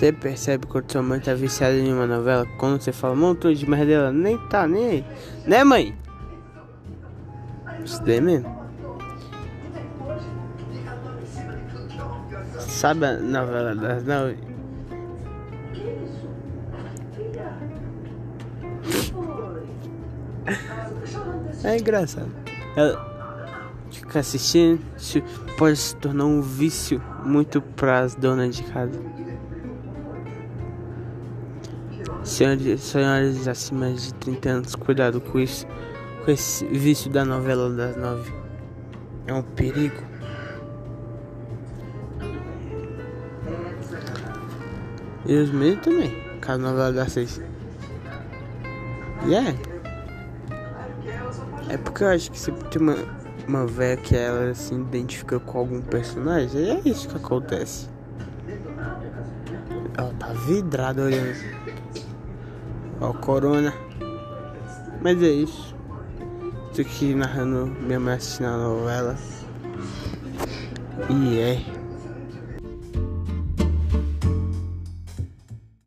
Você percebe quando sua mãe tá viciada em uma novela? Quando você fala um montão de merda dela, nem tá nem aí. Né, mãe? Isso daí mesmo. Sabe a novela das nove? É engraçado. Ela fica assistindo, pode se tornar um vício muito para as donas de casa. Senhores, senhores acima de 30 anos, cuidado com isso, com esse vício da novela das nove. É um perigo. E os meus também, com a novela das seis. E é. É porque eu acho que se tem uma, uma velha que ela se identifica com algum personagem, é isso que acontece. Ela tá vidrada olhando. Ó, Corona. Mas é isso. Tô aqui narrando minha mãe assistindo a novela. E é.